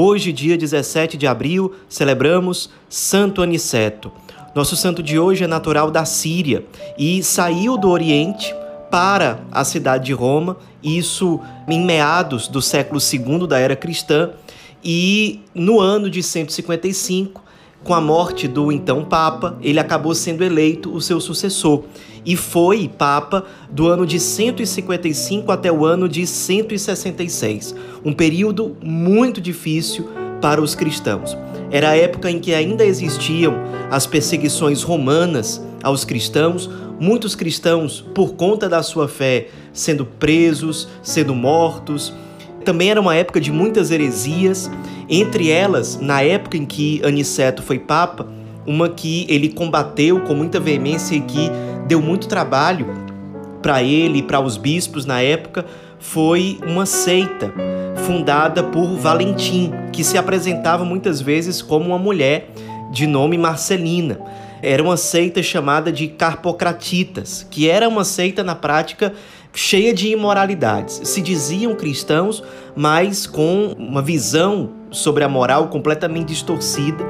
Hoje, dia 17 de abril, celebramos Santo Aniceto. Nosso santo de hoje é natural da Síria e saiu do Oriente para a cidade de Roma, isso em meados do século II da era cristã, e no ano de 155 com a morte do então Papa, ele acabou sendo eleito o seu sucessor e foi Papa do ano de 155 até o ano de 166, um período muito difícil para os cristãos. Era a época em que ainda existiam as perseguições romanas aos cristãos, muitos cristãos, por conta da sua fé, sendo presos, sendo mortos. Também era uma época de muitas heresias entre elas, na época em que Aniceto foi papa, uma que ele combateu com muita veemência e que deu muito trabalho para ele e para os bispos na época, foi uma seita fundada por Valentim, que se apresentava muitas vezes como uma mulher de nome Marcelina. Era uma seita chamada de Carpocratitas, que era uma seita na prática cheia de imoralidades. Se diziam cristãos, mas com uma visão sobre a moral completamente distorcida.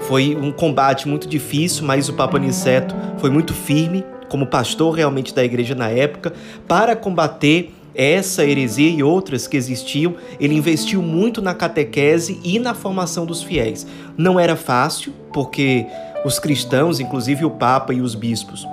Foi um combate muito difícil, mas o Papa Niceto foi muito firme, como pastor realmente da igreja na época, para combater essa heresia e outras que existiam. Ele investiu muito na catequese e na formação dos fiéis. Não era fácil, porque os cristãos, inclusive o Papa e os bispos,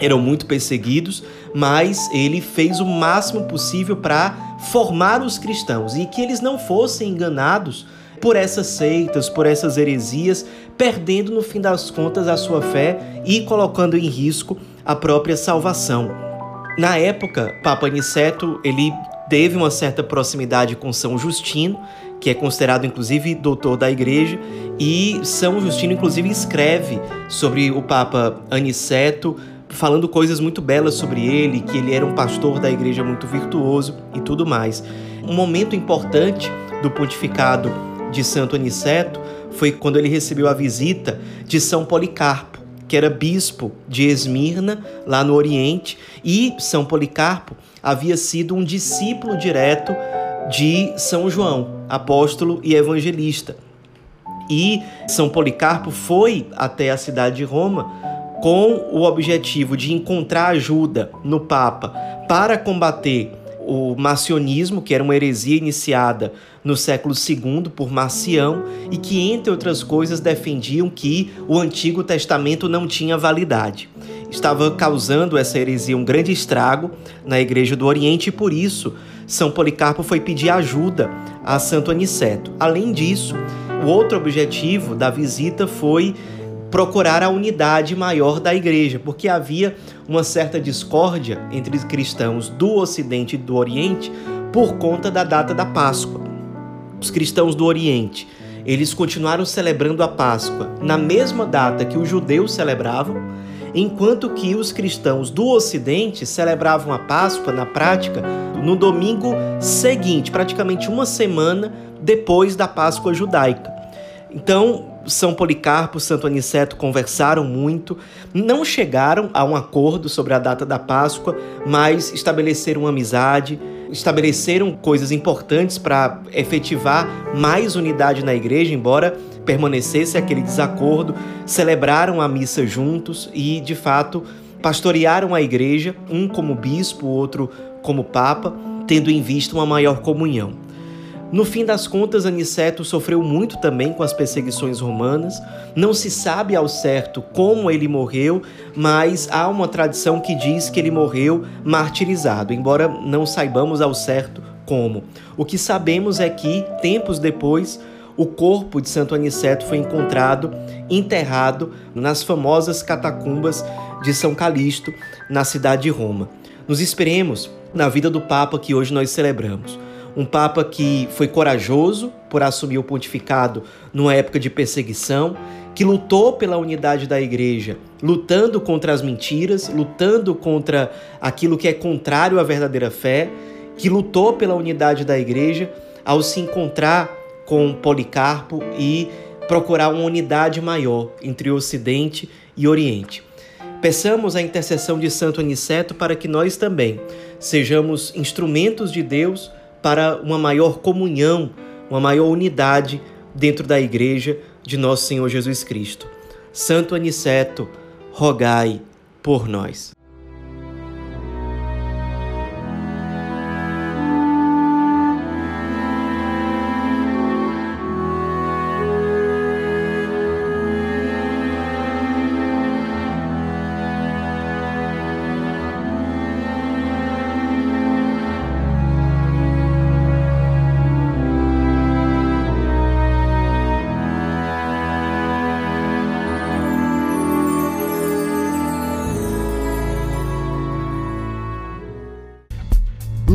eram muito perseguidos, mas ele fez o máximo possível para formar os cristãos e que eles não fossem enganados por essas seitas, por essas heresias, perdendo no fim das contas a sua fé e colocando em risco a própria salvação. Na época, Papa Aniceto, ele teve uma certa proximidade com São Justino, que é considerado inclusive doutor da igreja, e São Justino inclusive escreve sobre o Papa Aniceto, falando coisas muito belas sobre ele, que ele era um pastor da igreja muito virtuoso e tudo mais. Um momento importante do pontificado de Santo Aniceto foi quando ele recebeu a visita de São Policarpo, que era bispo de Esmirna, lá no Oriente, e São Policarpo havia sido um discípulo direto de São João, apóstolo e evangelista. E São Policarpo foi até a cidade de Roma com o objetivo de encontrar ajuda no Papa para combater o marcionismo, que era uma heresia iniciada no século II por Marcião e que, entre outras coisas, defendiam que o Antigo Testamento não tinha validade. Estava causando essa heresia um grande estrago na Igreja do Oriente e, por isso, São Policarpo foi pedir ajuda a Santo Aniceto. Além disso, o outro objetivo da visita foi procurar a unidade maior da igreja, porque havia uma certa discórdia entre os cristãos do Ocidente e do Oriente por conta da data da Páscoa. Os cristãos do Oriente, eles continuaram celebrando a Páscoa na mesma data que os judeus celebravam, enquanto que os cristãos do Ocidente celebravam a Páscoa na prática no domingo seguinte, praticamente uma semana depois da Páscoa judaica. Então, são Policarpo, Santo Aniceto conversaram muito, não chegaram a um acordo sobre a data da Páscoa, mas estabeleceram uma amizade, estabeleceram coisas importantes para efetivar mais unidade na igreja, embora permanecesse aquele desacordo, celebraram a missa juntos e, de fato, pastorearam a igreja, um como bispo, outro como papa, tendo em vista uma maior comunhão. No fim das contas, Aniceto sofreu muito também com as perseguições romanas. Não se sabe ao certo como ele morreu, mas há uma tradição que diz que ele morreu martirizado, embora não saibamos ao certo como. O que sabemos é que, tempos depois, o corpo de Santo Aniceto foi encontrado enterrado nas famosas catacumbas de São Calixto, na cidade de Roma. Nos esperemos na vida do Papa que hoje nós celebramos um papa que foi corajoso por assumir o pontificado numa época de perseguição, que lutou pela unidade da igreja, lutando contra as mentiras, lutando contra aquilo que é contrário à verdadeira fé, que lutou pela unidade da igreja ao se encontrar com Policarpo e procurar uma unidade maior entre o Ocidente e Oriente. Peçamos a intercessão de Santo Aniceto para que nós também sejamos instrumentos de Deus para uma maior comunhão, uma maior unidade dentro da igreja de nosso Senhor Jesus Cristo. Santo Aniceto, rogai por nós.